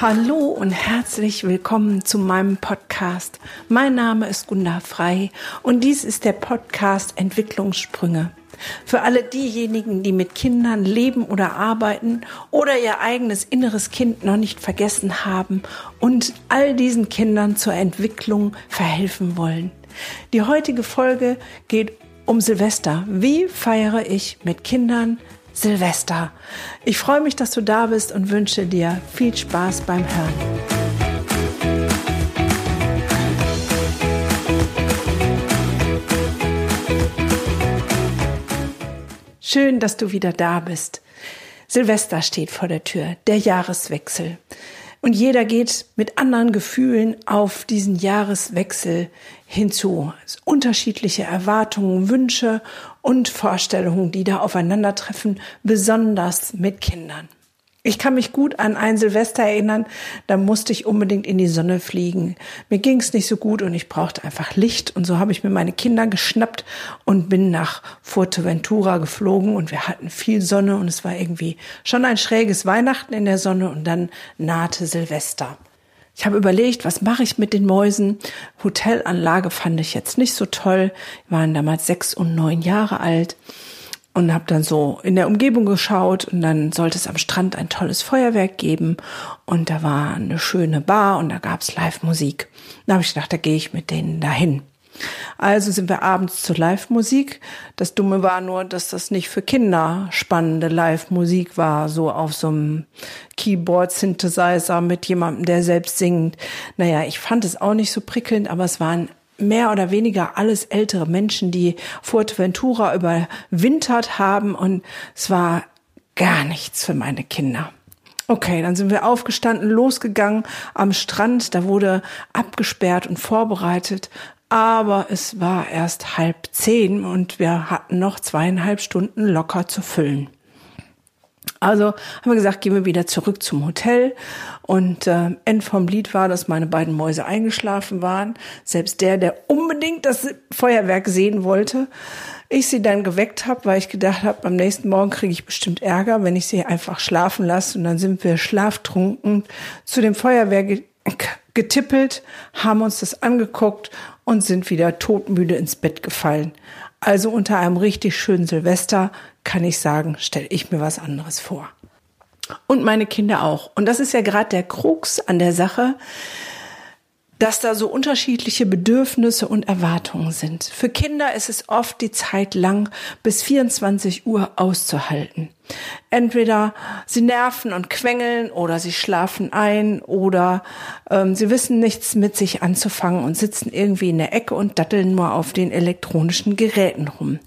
Hallo und herzlich willkommen zu meinem Podcast. Mein Name ist Gunda Frei und dies ist der Podcast Entwicklungssprünge. Für alle diejenigen, die mit Kindern leben oder arbeiten oder ihr eigenes inneres Kind noch nicht vergessen haben und all diesen Kindern zur Entwicklung verhelfen wollen. Die heutige Folge geht um Silvester. Wie feiere ich mit Kindern Silvester? Ich freue mich, dass du da bist und wünsche dir viel Spaß beim Hören. Schön, dass du wieder da bist. Silvester steht vor der Tür, der Jahreswechsel. Und jeder geht mit anderen Gefühlen auf diesen Jahreswechsel hinzu. Unterschiedliche Erwartungen, Wünsche und Vorstellungen, die da aufeinandertreffen, besonders mit Kindern. Ich kann mich gut an ein Silvester erinnern, da musste ich unbedingt in die Sonne fliegen. Mir ging es nicht so gut und ich brauchte einfach Licht und so habe ich mir meine Kinder geschnappt und bin nach Fuerteventura geflogen und wir hatten viel Sonne und es war irgendwie schon ein schräges Weihnachten in der Sonne und dann nahte Silvester. Ich habe überlegt, was mache ich mit den Mäusen? Hotelanlage fand ich jetzt nicht so toll. Wir waren damals sechs und neun Jahre alt und habe dann so in der Umgebung geschaut und dann sollte es am Strand ein tolles Feuerwerk geben und da war eine schöne Bar und da gab's Live-Musik. Da habe ich gedacht, da gehe ich mit denen dahin. Also sind wir abends zur Live-Musik. Das Dumme war nur, dass das nicht für Kinder spannende Live-Musik war, so auf so einem Keyboard-Synthesizer mit jemandem, der selbst singt. Naja, ich fand es auch nicht so prickelnd, aber es waren mehr oder weniger alles ältere Menschen, die Fuerteventura überwintert haben und es war gar nichts für meine Kinder. Okay, dann sind wir aufgestanden, losgegangen am Strand, da wurde abgesperrt und vorbereitet, aber es war erst halb zehn und wir hatten noch zweieinhalb Stunden locker zu füllen. Also haben wir gesagt, gehen wir wieder zurück zum Hotel. Und äh, End vom Lied war, dass meine beiden Mäuse eingeschlafen waren. Selbst der, der unbedingt das Feuerwerk sehen wollte. Ich sie dann geweckt habe, weil ich gedacht habe, am nächsten Morgen kriege ich bestimmt Ärger, wenn ich sie einfach schlafen lasse. Und dann sind wir schlaftrunken zu dem Feuerwerk getippelt, haben uns das angeguckt und sind wieder todmüde ins Bett gefallen. Also unter einem richtig schönen Silvester kann ich sagen, stelle ich mir was anderes vor. Und meine Kinder auch. Und das ist ja gerade der Krux an der Sache, dass da so unterschiedliche Bedürfnisse und Erwartungen sind. Für Kinder ist es oft die Zeit lang bis 24 Uhr auszuhalten. Entweder sie nerven und quengeln oder sie schlafen ein oder ähm, sie wissen nichts mit sich anzufangen und sitzen irgendwie in der Ecke und datteln nur auf den elektronischen Geräten rum.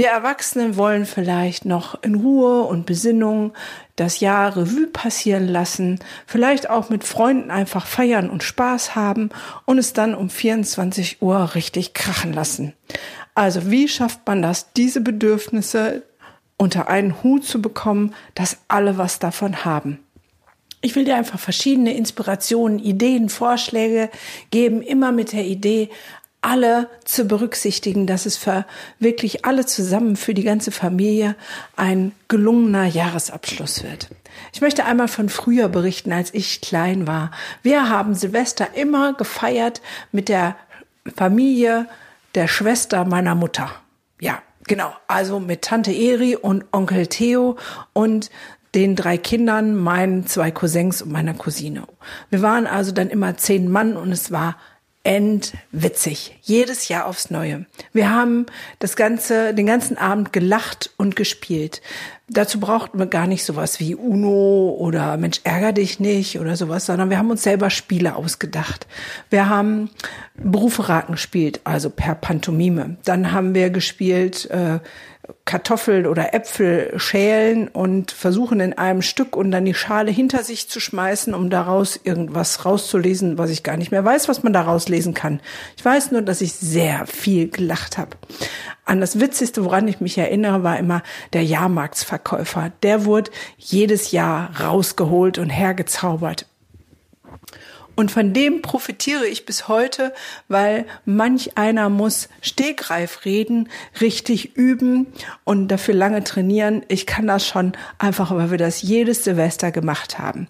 Wir Erwachsenen wollen vielleicht noch in Ruhe und Besinnung das Jahr Revue passieren lassen, vielleicht auch mit Freunden einfach feiern und Spaß haben und es dann um 24 Uhr richtig krachen lassen. Also wie schafft man das, diese Bedürfnisse unter einen Hut zu bekommen, dass alle was davon haben? Ich will dir einfach verschiedene Inspirationen, Ideen, Vorschläge geben, immer mit der Idee, alle zu berücksichtigen, dass es für wirklich alle zusammen, für die ganze Familie ein gelungener Jahresabschluss wird. Ich möchte einmal von früher berichten, als ich klein war. Wir haben Silvester immer gefeiert mit der Familie der Schwester meiner Mutter. Ja, genau. Also mit Tante Eri und Onkel Theo und den drei Kindern, meinen zwei Cousins und meiner Cousine. Wir waren also dann immer zehn Mann und es war endwitzig. Jedes Jahr aufs Neue. Wir haben das ganze, den ganzen Abend gelacht und gespielt. Dazu brauchten wir gar nicht sowas wie Uno oder Mensch ärger dich nicht oder sowas, sondern wir haben uns selber Spiele ausgedacht. Wir haben Berufe raten gespielt, also per Pantomime. Dann haben wir gespielt äh, Kartoffeln oder Äpfel schälen und versuchen in einem Stück und dann die Schale hinter sich zu schmeißen, um daraus irgendwas rauszulesen, was ich gar nicht mehr weiß, was man daraus lesen kann. Ich weiß nur, dass ich sehr viel gelacht habe. An das Witzigste, woran ich mich erinnere, war immer der Jahrmarktsverkäufer. Der wurde jedes Jahr rausgeholt und hergezaubert. Und von dem profitiere ich bis heute, weil manch einer muss Stegreif reden, richtig üben und dafür lange trainieren. Ich kann das schon einfach, weil wir das jedes Silvester gemacht haben.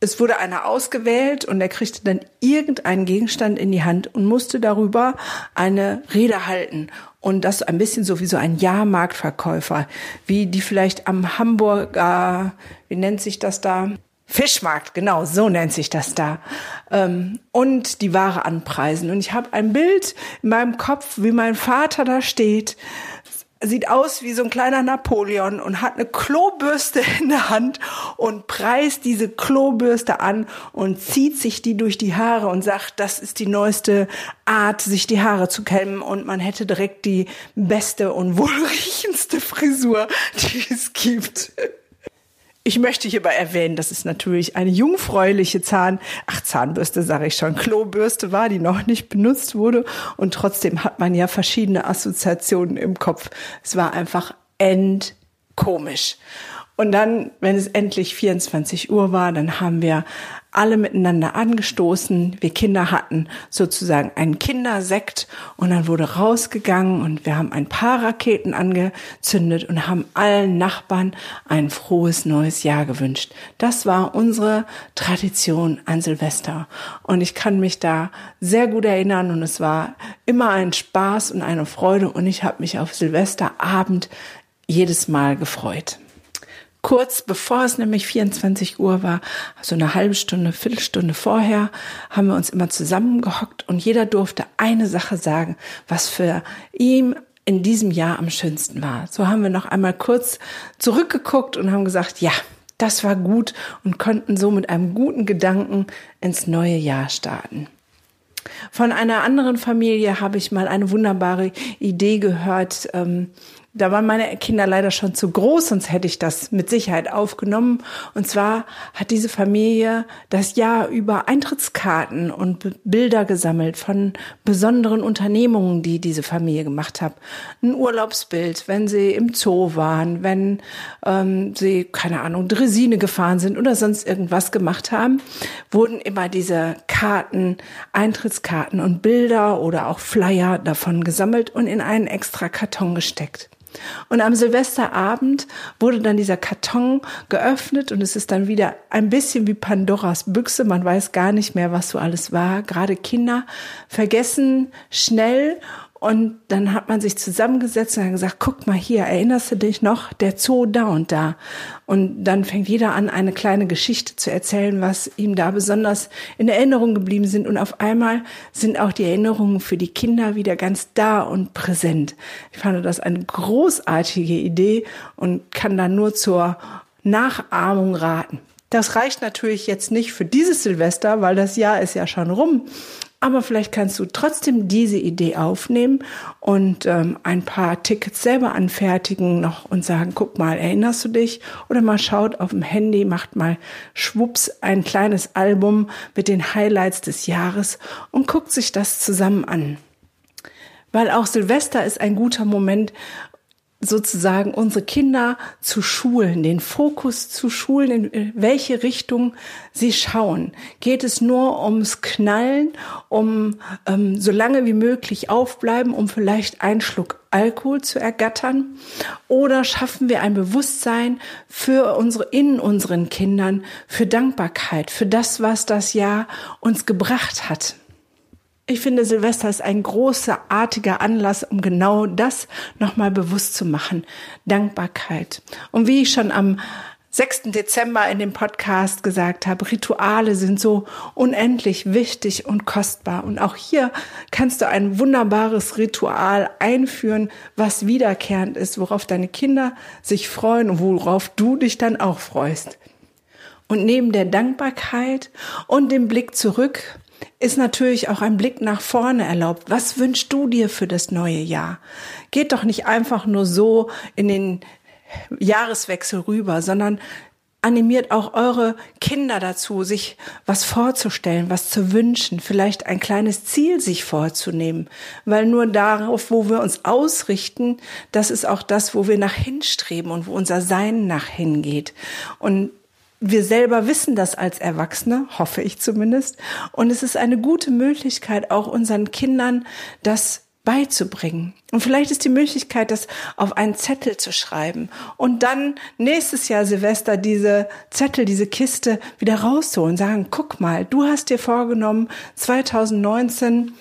es wurde einer ausgewählt und er kriegte dann irgendeinen Gegenstand in die Hand und musste darüber eine Rede halten. Und das ein bisschen so wie so ein Jahrmarktverkäufer, wie die vielleicht am Hamburger, wie nennt sich das da? Fischmarkt, genau, so nennt sich das da. Ähm, und die Ware anpreisen. Und ich habe ein Bild in meinem Kopf, wie mein Vater da steht sieht aus wie so ein kleiner Napoleon und hat eine Klobürste in der Hand und preist diese Klobürste an und zieht sich die durch die Haare und sagt, das ist die neueste Art, sich die Haare zu kämmen und man hätte direkt die beste und wohlriechendste Frisur, die es gibt. Ich möchte hierbei erwähnen, dass es natürlich eine jungfräuliche Zahn, ach Zahnbürste sage ich schon, Klobürste war, die noch nicht benutzt wurde und trotzdem hat man ja verschiedene Assoziationen im Kopf. Es war einfach endkomisch. Und dann, wenn es endlich 24 Uhr war, dann haben wir alle miteinander angestoßen. Wir Kinder hatten sozusagen einen Kindersekt und dann wurde rausgegangen und wir haben ein paar Raketen angezündet und haben allen Nachbarn ein frohes neues Jahr gewünscht. Das war unsere Tradition an Silvester und ich kann mich da sehr gut erinnern und es war immer ein Spaß und eine Freude und ich habe mich auf Silvesterabend jedes Mal gefreut kurz bevor es nämlich 24 Uhr war, so eine halbe Stunde, Viertelstunde vorher, haben wir uns immer zusammengehockt und jeder durfte eine Sache sagen, was für ihn in diesem Jahr am schönsten war. So haben wir noch einmal kurz zurückgeguckt und haben gesagt, ja, das war gut und konnten so mit einem guten Gedanken ins neue Jahr starten. Von einer anderen Familie habe ich mal eine wunderbare Idee gehört. Ähm, da waren meine Kinder leider schon zu groß, sonst hätte ich das mit Sicherheit aufgenommen. Und zwar hat diese Familie das Jahr über Eintrittskarten und Bilder gesammelt von besonderen Unternehmungen, die diese Familie gemacht hat. Ein Urlaubsbild, wenn sie im Zoo waren, wenn ähm, sie, keine Ahnung, Dresine gefahren sind oder sonst irgendwas gemacht haben, wurden immer diese Karten, Eintrittskarten und Bilder oder auch Flyer davon gesammelt und in einen extra Karton gesteckt. Und am Silvesterabend wurde dann dieser Karton geöffnet und es ist dann wieder ein bisschen wie Pandoras Büchse. Man weiß gar nicht mehr, was so alles war. Gerade Kinder vergessen schnell und dann hat man sich zusammengesetzt und hat gesagt, guck mal hier, erinnerst du dich noch, der Zoo da und da. Und dann fängt jeder an, eine kleine Geschichte zu erzählen, was ihm da besonders in Erinnerung geblieben sind. Und auf einmal sind auch die Erinnerungen für die Kinder wieder ganz da und präsent. Ich fand das eine großartige Idee und kann da nur zur Nachahmung raten. Das reicht natürlich jetzt nicht für dieses Silvester, weil das Jahr ist ja schon rum. Aber vielleicht kannst du trotzdem diese Idee aufnehmen und ähm, ein paar Tickets selber anfertigen noch und sagen, guck mal, erinnerst du dich? Oder mal schaut auf dem Handy, macht mal schwupps ein kleines Album mit den Highlights des Jahres und guckt sich das zusammen an. Weil auch Silvester ist ein guter Moment, sozusagen unsere Kinder zu schulen, den Fokus zu schulen, in welche Richtung sie schauen. Geht es nur ums Knallen, um ähm, so lange wie möglich aufbleiben, um vielleicht einen Schluck Alkohol zu ergattern? Oder schaffen wir ein Bewusstsein für unsere, in unseren Kindern, für Dankbarkeit, für das, was das Jahr uns gebracht hat? Ich finde, Silvester ist ein großartiger Anlass, um genau das nochmal bewusst zu machen. Dankbarkeit. Und wie ich schon am 6. Dezember in dem Podcast gesagt habe, Rituale sind so unendlich wichtig und kostbar. Und auch hier kannst du ein wunderbares Ritual einführen, was wiederkehrend ist, worauf deine Kinder sich freuen und worauf du dich dann auch freust. Und neben der Dankbarkeit und dem Blick zurück ist natürlich auch ein Blick nach vorne erlaubt. Was wünschst du dir für das neue Jahr? Geht doch nicht einfach nur so in den Jahreswechsel rüber, sondern animiert auch eure Kinder dazu, sich was vorzustellen, was zu wünschen, vielleicht ein kleines Ziel sich vorzunehmen, weil nur darauf, wo wir uns ausrichten, das ist auch das, wo wir nach hinstreben und wo unser Sein nach hingeht. Und wir selber wissen das als Erwachsene, hoffe ich zumindest. Und es ist eine gute Möglichkeit, auch unseren Kindern das beizubringen. Und vielleicht ist die Möglichkeit, das auf einen Zettel zu schreiben und dann nächstes Jahr Silvester diese Zettel, diese Kiste wieder rauszuholen, sagen, guck mal, du hast dir vorgenommen, 2019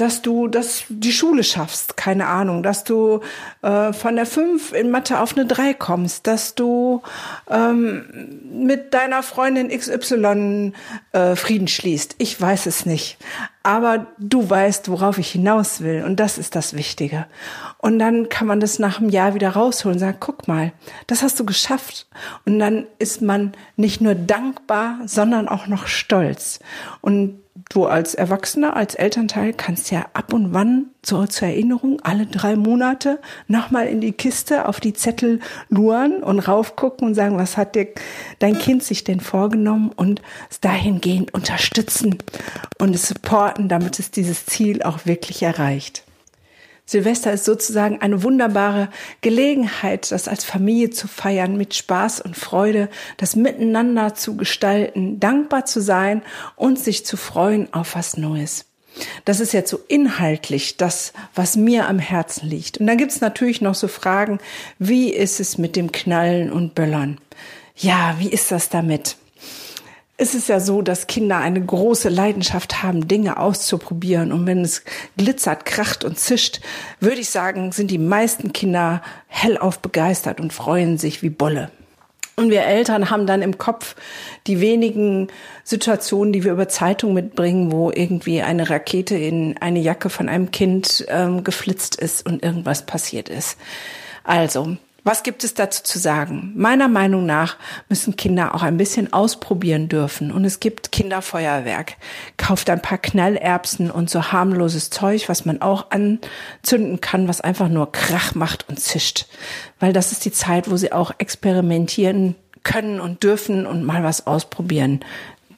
dass du das die Schule schaffst, keine Ahnung, dass du äh, von der 5 in Mathe auf eine 3 kommst, dass du ähm, mit deiner Freundin XY äh, Frieden schließt. Ich weiß es nicht. Aber du weißt, worauf ich hinaus will. Und das ist das Wichtige. Und dann kann man das nach einem Jahr wieder rausholen und sagen, guck mal, das hast du geschafft. Und dann ist man nicht nur dankbar, sondern auch noch stolz. Und du als Erwachsener, als Elternteil kannst ja ab und wann so zur Erinnerung alle drei Monate nochmal in die Kiste auf die Zettel luren und raufgucken und sagen, was hat dir dein Kind sich denn vorgenommen und es dahingehend unterstützen und es supporten, damit es dieses Ziel auch wirklich erreicht. Silvester ist sozusagen eine wunderbare Gelegenheit, das als Familie zu feiern, mit Spaß und Freude, das Miteinander zu gestalten, dankbar zu sein und sich zu freuen auf was Neues. Das ist jetzt so inhaltlich das, was mir am Herzen liegt. Und dann gibt's natürlich noch so Fragen, wie ist es mit dem Knallen und Böllern? Ja, wie ist das damit? Es ist ja so, dass Kinder eine große Leidenschaft haben, Dinge auszuprobieren. Und wenn es glitzert, kracht und zischt, würde ich sagen, sind die meisten Kinder hellauf begeistert und freuen sich wie Bolle. Und wir Eltern haben dann im Kopf die wenigen Situationen, die wir über Zeitung mitbringen, wo irgendwie eine Rakete in eine Jacke von einem Kind ähm, geflitzt ist und irgendwas passiert ist. Also, was gibt es dazu zu sagen? Meiner Meinung nach müssen Kinder auch ein bisschen ausprobieren dürfen. Und es gibt Kinderfeuerwerk. Kauft ein paar Knallerbsen und so harmloses Zeug, was man auch anzünden kann, was einfach nur Krach macht und zischt. Weil das ist die Zeit, wo sie auch experimentieren können und dürfen und mal was ausprobieren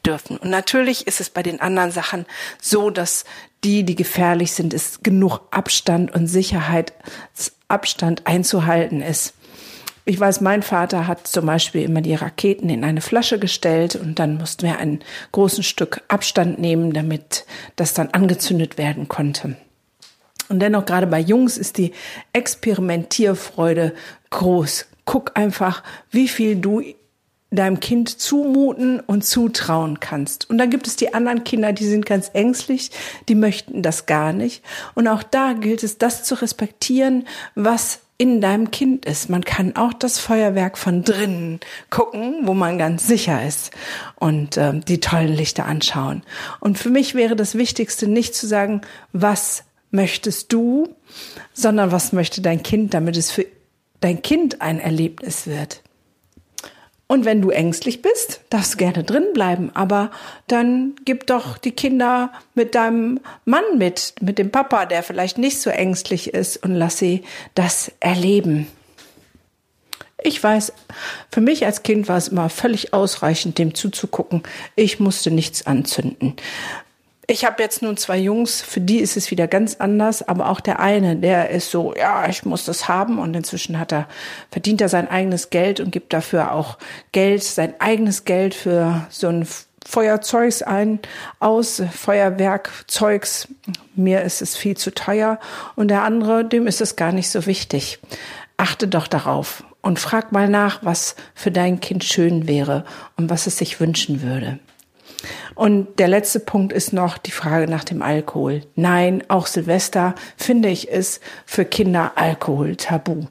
dürfen. Und natürlich ist es bei den anderen Sachen so, dass die, die gefährlich sind, ist genug Abstand und Sicherheitsabstand einzuhalten ist. Ich weiß, mein Vater hat zum Beispiel immer die Raketen in eine Flasche gestellt und dann mussten wir ein großes Stück Abstand nehmen, damit das dann angezündet werden konnte. Und dennoch gerade bei Jungs ist die Experimentierfreude groß. Guck einfach, wie viel du deinem Kind zumuten und zutrauen kannst. Und dann gibt es die anderen Kinder, die sind ganz ängstlich, die möchten das gar nicht. Und auch da gilt es, das zu respektieren, was in deinem Kind ist. Man kann auch das Feuerwerk von drinnen gucken, wo man ganz sicher ist und äh, die tollen Lichter anschauen. Und für mich wäre das Wichtigste nicht zu sagen, was möchtest du, sondern was möchte dein Kind, damit es für dein Kind ein Erlebnis wird. Und wenn du ängstlich bist, darfst du gerne drin bleiben, aber dann gib doch die Kinder mit deinem Mann mit, mit dem Papa, der vielleicht nicht so ängstlich ist und lass sie das erleben. Ich weiß, für mich als Kind war es immer völlig ausreichend, dem zuzugucken. Ich musste nichts anzünden. Ich habe jetzt nun zwei Jungs, für die ist es wieder ganz anders, aber auch der eine, der ist so, ja, ich muss das haben und inzwischen hat er, verdient er sein eigenes Geld und gibt dafür auch Geld, sein eigenes Geld für so ein Feuerzeugs ein, aus, Feuerwerkzeugs. Mir ist es viel zu teuer und der andere, dem ist es gar nicht so wichtig. Achte doch darauf und frag mal nach, was für dein Kind schön wäre und was es sich wünschen würde. Und der letzte Punkt ist noch die Frage nach dem Alkohol. Nein, auch Silvester finde ich es für Kinder Alkohol tabu.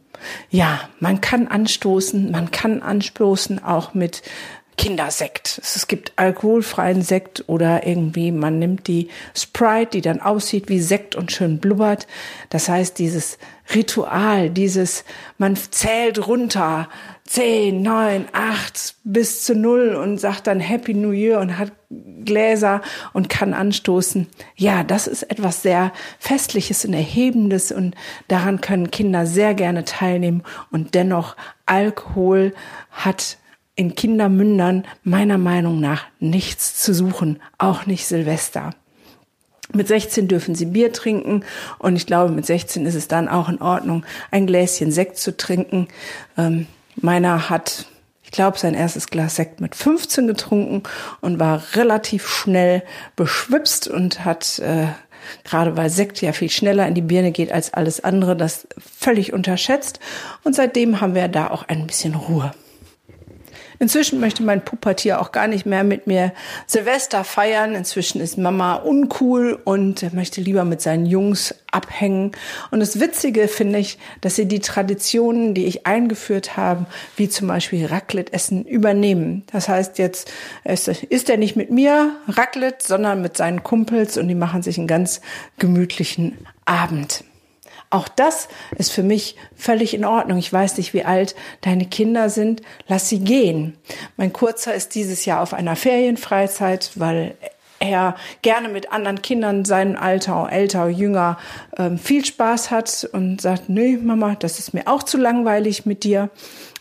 Ja, man kann anstoßen, man kann anstoßen auch mit Kindersekt. Es gibt alkoholfreien Sekt oder irgendwie man nimmt die Sprite, die dann aussieht wie Sekt und schön blubbert. Das heißt, dieses Ritual, dieses, man zählt runter, zehn, neun, acht bis zu null und sagt dann Happy New Year und hat Gläser und kann anstoßen. Ja, das ist etwas sehr Festliches und Erhebendes und daran können Kinder sehr gerne teilnehmen und dennoch Alkohol hat in Kindermündern meiner Meinung nach nichts zu suchen, auch nicht Silvester. Mit 16 dürfen sie Bier trinken und ich glaube, mit 16 ist es dann auch in Ordnung, ein Gläschen Sekt zu trinken. Ähm, Meiner hat, ich glaube, sein erstes Glas Sekt mit 15 getrunken und war relativ schnell beschwipst und hat äh, gerade weil Sekt ja viel schneller in die Birne geht als alles andere, das völlig unterschätzt. Und seitdem haben wir da auch ein bisschen Ruhe. Inzwischen möchte mein Puppatier auch gar nicht mehr mit mir Silvester feiern. Inzwischen ist Mama uncool und möchte lieber mit seinen Jungs abhängen. Und das Witzige finde ich, dass sie die Traditionen, die ich eingeführt habe, wie zum Beispiel Raclette-Essen, übernehmen. Das heißt, jetzt ist er nicht mit mir Raclette, sondern mit seinen Kumpels und die machen sich einen ganz gemütlichen Abend. Auch das ist für mich völlig in Ordnung. Ich weiß nicht, wie alt deine Kinder sind. Lass sie gehen. Mein Kurzer ist dieses Jahr auf einer Ferienfreizeit, weil er gerne mit anderen Kindern, seinem Alter, älter, jünger, ähm, viel Spaß hat und sagt, nö, Mama, das ist mir auch zu langweilig mit dir.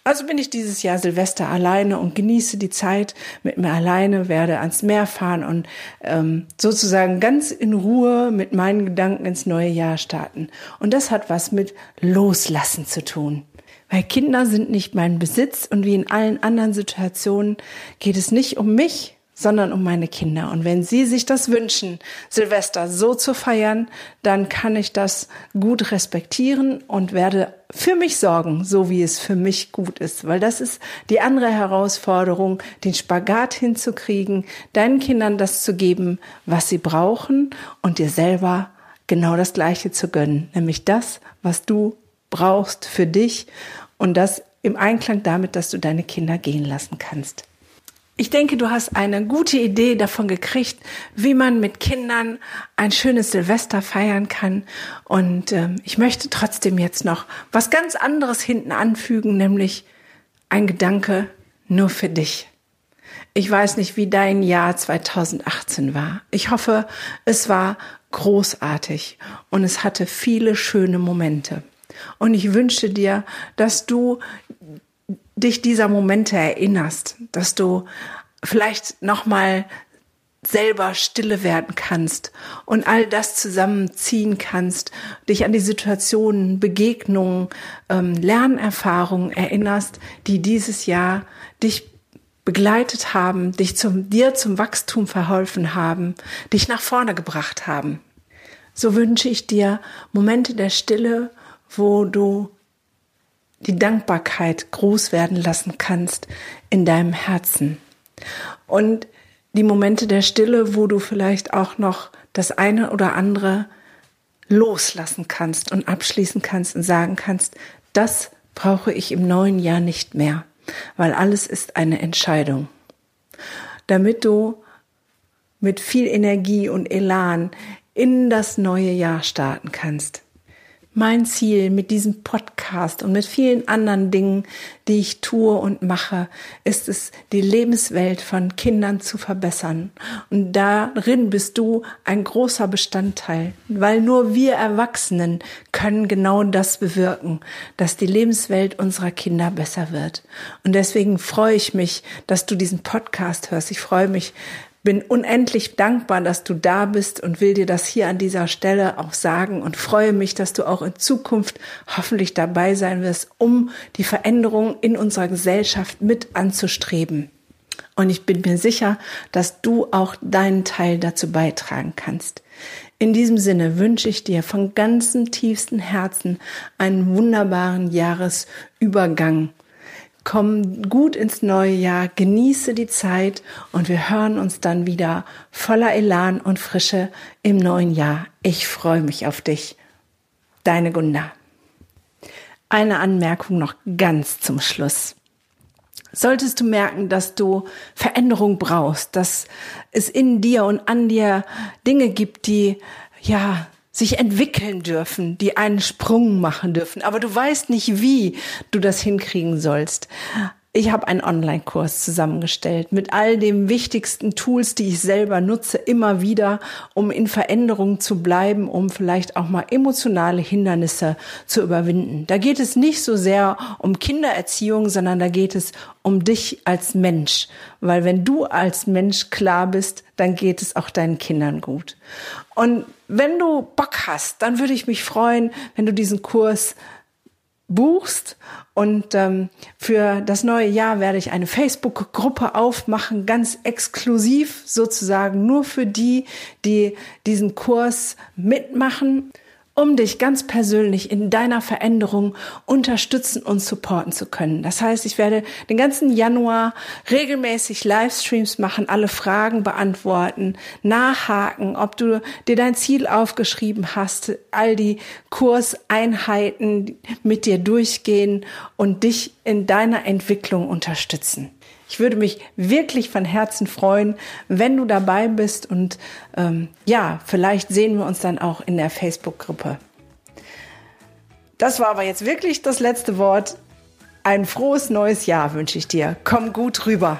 Also bin ich dieses Jahr Silvester alleine und genieße die Zeit mit mir alleine, werde ans Meer fahren und ähm, sozusagen ganz in Ruhe mit meinen Gedanken ins neue Jahr starten. Und das hat was mit Loslassen zu tun. Weil Kinder sind nicht mein Besitz und wie in allen anderen Situationen geht es nicht um mich, sondern um meine Kinder. Und wenn sie sich das wünschen, Silvester so zu feiern, dann kann ich das gut respektieren und werde für mich sorgen, so wie es für mich gut ist. Weil das ist die andere Herausforderung, den Spagat hinzukriegen, deinen Kindern das zu geben, was sie brauchen und dir selber genau das Gleiche zu gönnen. Nämlich das, was du brauchst für dich und das im Einklang damit, dass du deine Kinder gehen lassen kannst. Ich denke, du hast eine gute Idee davon gekriegt, wie man mit Kindern ein schönes Silvester feiern kann. Und ähm, ich möchte trotzdem jetzt noch was ganz anderes hinten anfügen, nämlich ein Gedanke nur für dich. Ich weiß nicht, wie dein Jahr 2018 war. Ich hoffe, es war großartig und es hatte viele schöne Momente. Und ich wünsche dir, dass du dich dieser Momente erinnerst, dass du vielleicht nochmal selber stille werden kannst und all das zusammenziehen kannst, dich an die Situationen, Begegnungen, ähm, Lernerfahrungen erinnerst, die dieses Jahr dich begleitet haben, dich zum, dir zum Wachstum verholfen haben, dich nach vorne gebracht haben. So wünsche ich dir Momente der Stille, wo du die Dankbarkeit groß werden lassen kannst in deinem Herzen. Und die Momente der Stille, wo du vielleicht auch noch das eine oder andere loslassen kannst und abschließen kannst und sagen kannst, das brauche ich im neuen Jahr nicht mehr, weil alles ist eine Entscheidung. Damit du mit viel Energie und Elan in das neue Jahr starten kannst. Mein Ziel mit diesem Podcast und mit vielen anderen Dingen, die ich tue und mache, ist es, die Lebenswelt von Kindern zu verbessern. Und darin bist du ein großer Bestandteil, weil nur wir Erwachsenen können genau das bewirken, dass die Lebenswelt unserer Kinder besser wird. Und deswegen freue ich mich, dass du diesen Podcast hörst. Ich freue mich, bin unendlich dankbar, dass du da bist und will dir das hier an dieser Stelle auch sagen und freue mich, dass du auch in Zukunft hoffentlich dabei sein wirst, um die Veränderung in unserer Gesellschaft mit anzustreben. Und ich bin mir sicher, dass du auch deinen Teil dazu beitragen kannst. In diesem Sinne wünsche ich dir von ganzem tiefsten Herzen einen wunderbaren Jahresübergang Komm gut ins neue Jahr, genieße die Zeit und wir hören uns dann wieder voller Elan und Frische im neuen Jahr. Ich freue mich auf dich. Deine Gunda. Eine Anmerkung noch ganz zum Schluss. Solltest du merken, dass du Veränderung brauchst, dass es in dir und an dir Dinge gibt, die ja sich entwickeln dürfen, die einen Sprung machen dürfen, aber du weißt nicht, wie du das hinkriegen sollst. Ich habe einen Online-Kurs zusammengestellt mit all den wichtigsten Tools, die ich selber nutze, immer wieder, um in Veränderung zu bleiben, um vielleicht auch mal emotionale Hindernisse zu überwinden. Da geht es nicht so sehr um Kindererziehung, sondern da geht es um dich als Mensch. Weil wenn du als Mensch klar bist, dann geht es auch deinen Kindern gut. Und wenn du Bock hast, dann würde ich mich freuen, wenn du diesen Kurs buchst. Und ähm, für das neue Jahr werde ich eine Facebook-Gruppe aufmachen, ganz exklusiv sozusagen nur für die, die diesen Kurs mitmachen um dich ganz persönlich in deiner Veränderung unterstützen und supporten zu können. Das heißt, ich werde den ganzen Januar regelmäßig Livestreams machen, alle Fragen beantworten, nachhaken, ob du dir dein Ziel aufgeschrieben hast, all die Kurseinheiten mit dir durchgehen und dich in deiner Entwicklung unterstützen. Ich würde mich wirklich von Herzen freuen, wenn du dabei bist und ähm, ja, vielleicht sehen wir uns dann auch in der Facebook-Gruppe. Das war aber jetzt wirklich das letzte Wort. Ein frohes neues Jahr wünsche ich dir. Komm gut rüber.